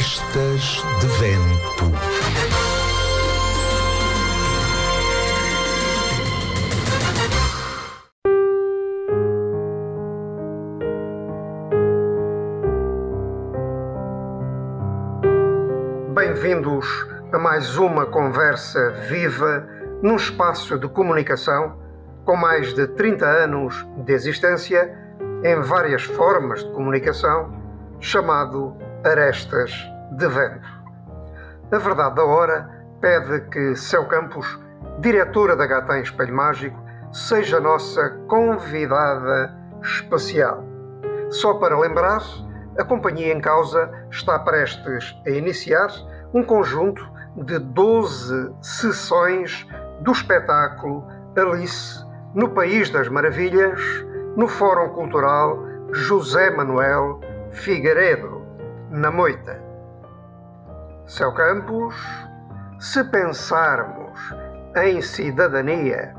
Arestas de Vento. Bem-vindos a mais uma conversa viva num espaço de comunicação com mais de 30 anos de existência em várias formas de comunicação, chamado Arestas de Vento. A verdade da hora pede que Céu Campos, diretora da Gata em Espelho Mágico, seja nossa convidada especial. Só para lembrar, a companhia em causa está prestes a iniciar um conjunto de 12 sessões do espetáculo Alice no País das Maravilhas, no Fórum Cultural José Manuel Figueiredo, na Moita. Céu Campos, se pensarmos em cidadania,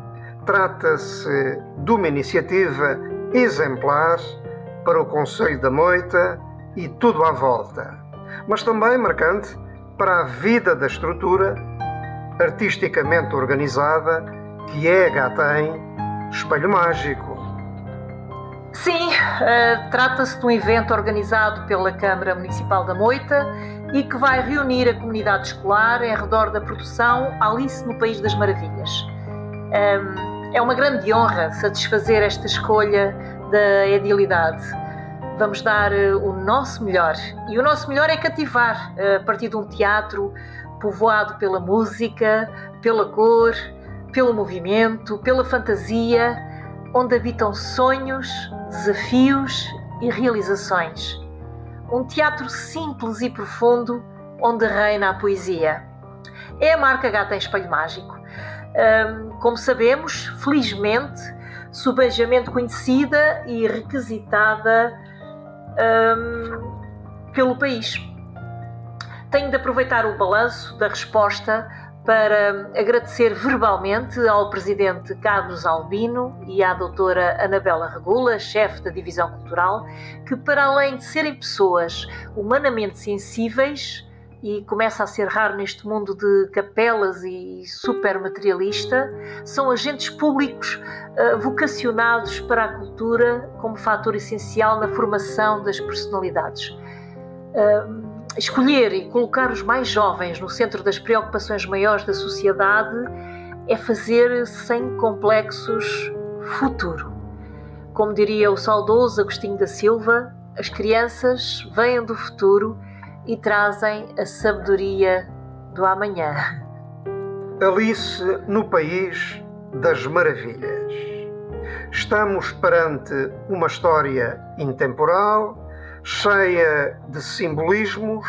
trata-se de uma iniciativa exemplar para o Conselho da Moita e tudo à volta, mas também marcante para a vida da estrutura artisticamente organizada que é a GATEM Espelho Mágico. Sim, uh, trata-se de um evento organizado pela Câmara Municipal da Moita e que vai reunir a comunidade escolar em redor da produção Alice no País das Maravilhas. Um, é uma grande honra satisfazer esta escolha da edilidade. Vamos dar uh, o nosso melhor e o nosso melhor é cativar uh, a partir de um teatro povoado pela música, pela cor, pelo movimento, pela fantasia, onde habitam sonhos, desafios e realizações. Um teatro simples e profundo onde reina a poesia. É a marca Gata em Espelho Mágico. como sabemos, felizmente, subejamente conhecida e requisitada pelo país. Tenho de aproveitar o balanço da resposta para agradecer verbalmente ao Presidente Carlos Albino e à Doutora Anabela Regula, chefe da Divisão Cultural, que, para além de serem pessoas humanamente sensíveis, e começa a ser raro neste mundo de capelas e supermaterialista, são agentes públicos uh, vocacionados para a cultura como fator essencial na formação das personalidades. Uh, escolher e colocar os mais jovens no centro das preocupações maiores da sociedade é fazer sem complexos futuro. Como diria o saudoso Agostinho da Silva, as crianças vêm do futuro e trazem a sabedoria do amanhã. Alice no País das Maravilhas. Estamos perante uma história intemporal cheia de simbolismos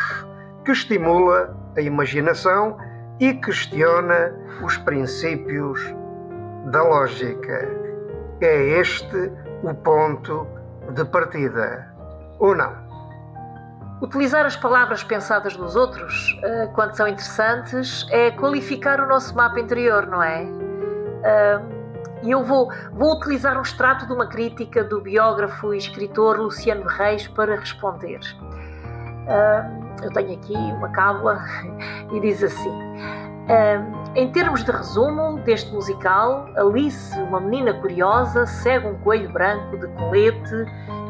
que estimula a imaginação e questiona os princípios da lógica. É este o ponto de partida, ou não? Utilizar as palavras pensadas dos outros, eh, quando são interessantes, é qualificar o nosso mapa interior, não é? E eu vou, vou utilizar um extrato de uma crítica do biógrafo e escritor Luciano Reis para responder. Uh, eu tenho aqui uma cábula e diz assim: uh, Em termos de resumo deste musical, Alice, uma menina curiosa, segue um coelho branco de colete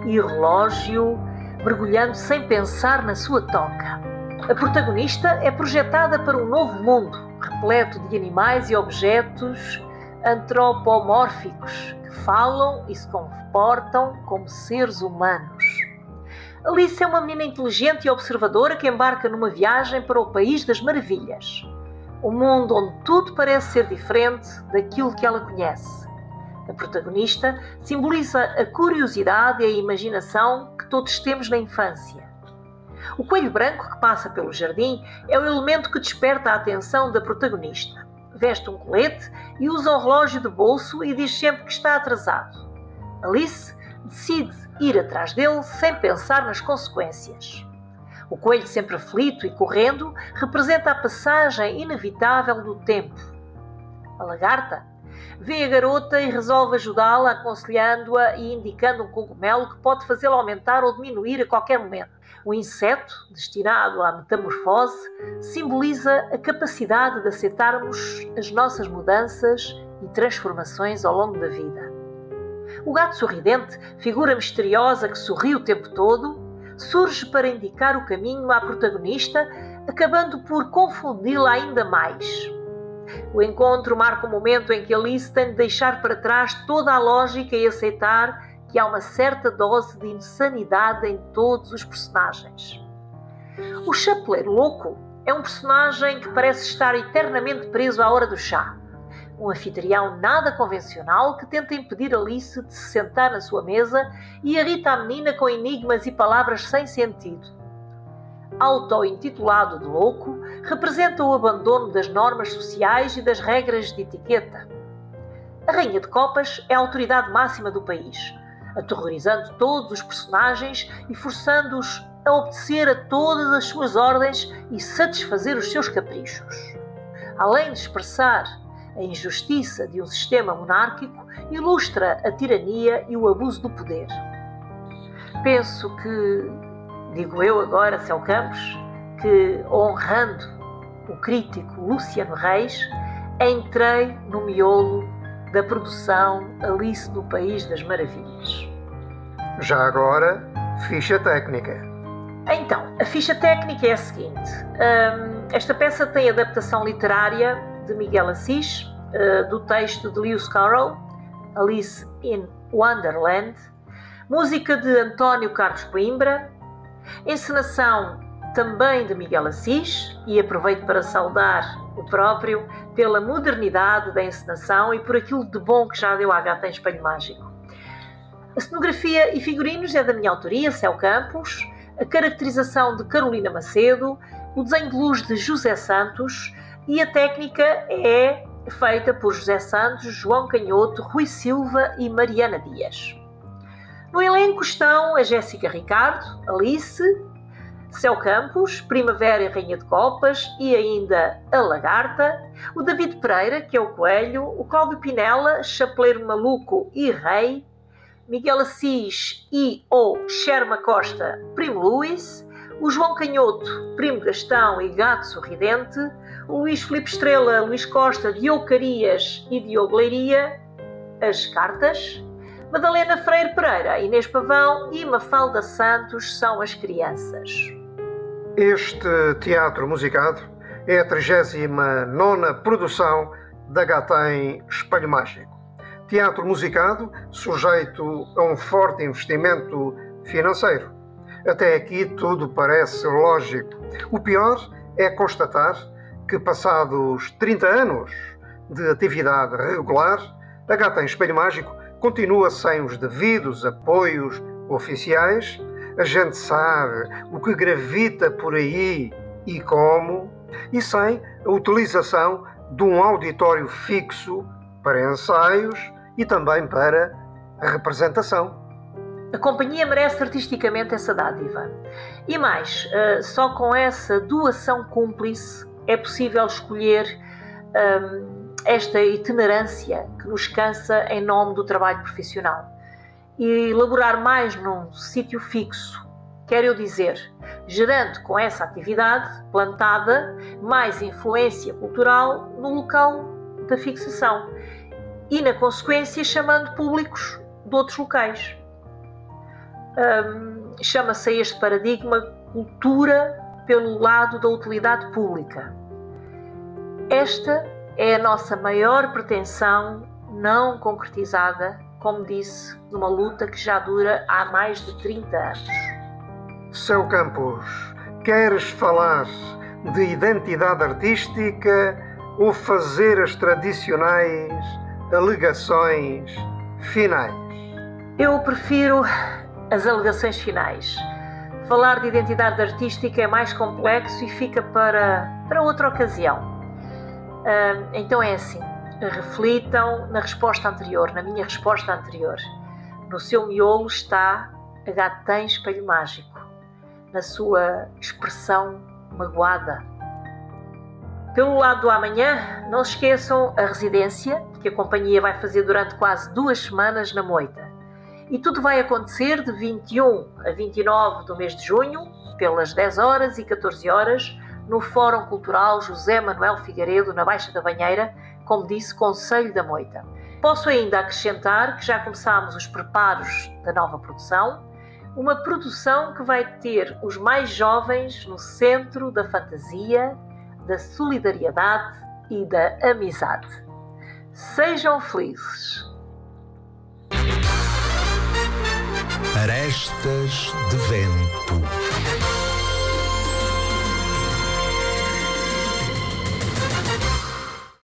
e relógio, mergulhando sem pensar na sua toca. A protagonista é projetada para um novo mundo, repleto de animais e objetos antropomórficos que falam e se comportam como seres humanos. Alice é uma menina inteligente e observadora que embarca numa viagem para o País das Maravilhas, um mundo onde tudo parece ser diferente daquilo que ela conhece. A protagonista simboliza a curiosidade e a imaginação que todos temos na infância. O coelho branco que passa pelo jardim é o elemento que desperta a atenção da protagonista veste um colete e usa um relógio de bolso e diz sempre que está atrasado. Alice decide ir atrás dele sem pensar nas consequências. O coelho, sempre aflito e correndo, representa a passagem inevitável do tempo. A lagarta Vê a garota e resolve ajudá-la, aconselhando-a e indicando um cogumelo que pode fazê-la aumentar ou diminuir a qualquer momento. O inseto, destinado à metamorfose, simboliza a capacidade de aceitarmos as nossas mudanças e transformações ao longo da vida. O gato sorridente, figura misteriosa que sorri o tempo todo, surge para indicar o caminho à protagonista, acabando por confundi-la ainda mais. O encontro marca o momento em que Alice tem de deixar para trás toda a lógica e aceitar que há uma certa dose de insanidade em todos os personagens. O Chapeleiro Louco é um personagem que parece estar eternamente preso à hora do chá. Um anfitrião nada convencional que tenta impedir Alice de se sentar na sua mesa e irrita a menina com enigmas e palavras sem sentido auto-intitulado de louco, representa o abandono das normas sociais e das regras de etiqueta. A Rainha de Copas é a autoridade máxima do país, aterrorizando todos os personagens e forçando-os a obedecer a todas as suas ordens e satisfazer os seus caprichos. Além de expressar a injustiça de um sistema monárquico, ilustra a tirania e o abuso do poder. Penso que digo eu agora, Céu Campos, que honrando o crítico Luciano Reis, entrei no miolo da produção Alice no País das Maravilhas. Já agora, ficha técnica. Então, a ficha técnica é a seguinte: um, esta peça tem adaptação literária de Miguel Assis, uh, do texto de Lewis Carroll, Alice in Wonderland, música de António Carlos Coimbra, Encenação também de Miguel Assis, e aproveito para saudar o próprio pela modernidade da encenação e por aquilo de bom que já deu à gata em Espelho Mágico. A cenografia e figurinos é da minha autoria, Céu Campos, a caracterização de Carolina Macedo, o desenho de luz de José Santos e a técnica é feita por José Santos, João Canhoto, Rui Silva e Mariana Dias. No elenco estão a Jéssica Ricardo, Alice, Céu Campos, Primavera e Rainha de Copas e ainda a Lagarta, o David Pereira, que é o Coelho, o Cláudio Pinela, Chapeleiro Maluco e Rei, Miguel Assis e ou Sherma Costa, Primo Luís, o João Canhoto, Primo Gastão e Gato Sorridente, o Luís Filipe Estrela, Luís Costa, Diogo Carias e Diogo Leiria, as cartas, Madalena Freire Pereira, Inês Pavão e Mafalda Santos são as crianças. Este teatro musicado é a 39 produção da Gatem Espelho Mágico. Teatro musicado sujeito a um forte investimento financeiro. Até aqui tudo parece lógico. O pior é constatar que, passados 30 anos de atividade regular, a Gatem Espelho Mágico continua sem os devidos apoios oficiais. A gente sabe o que gravita por aí e como, e sem a utilização de um auditório fixo para ensaios e também para a representação. A companhia merece artisticamente essa dádiva. E mais, eh, só com essa doação cúmplice é possível escolher um, esta itinerância que nos cansa em nome do trabalho profissional. E elaborar mais num sítio fixo, quero eu dizer, gerando com essa atividade plantada mais influência cultural no local da fixação e, na consequência, chamando públicos de outros locais. Um, Chama-se este paradigma cultura pelo lado da utilidade pública. Esta é a nossa maior pretensão não concretizada, como disse, numa luta que já dura há mais de 30 anos. Seu Campos, queres falar de identidade artística ou fazer as tradicionais alegações finais? Eu prefiro as alegações finais. Falar de identidade artística é mais complexo e fica para, para outra ocasião então é assim: reflitam na resposta anterior, na minha resposta anterior. No seu miolo está a gata espelho mágico, na sua expressão magoada. Pelo lado do amanhã, não se esqueçam a residência que a companhia vai fazer durante quase duas semanas na Moita. E tudo vai acontecer de 21 a 29 do mês de junho, pelas 10 horas e 14 horas, no Fórum Cultural José Manuel Figueiredo, na Baixa da Banheira, como disse, Conselho da Moita. Posso ainda acrescentar que já começámos os preparos da nova produção, uma produção que vai ter os mais jovens no centro da fantasia, da solidariedade e da amizade. Sejam felizes! Arestas de Vento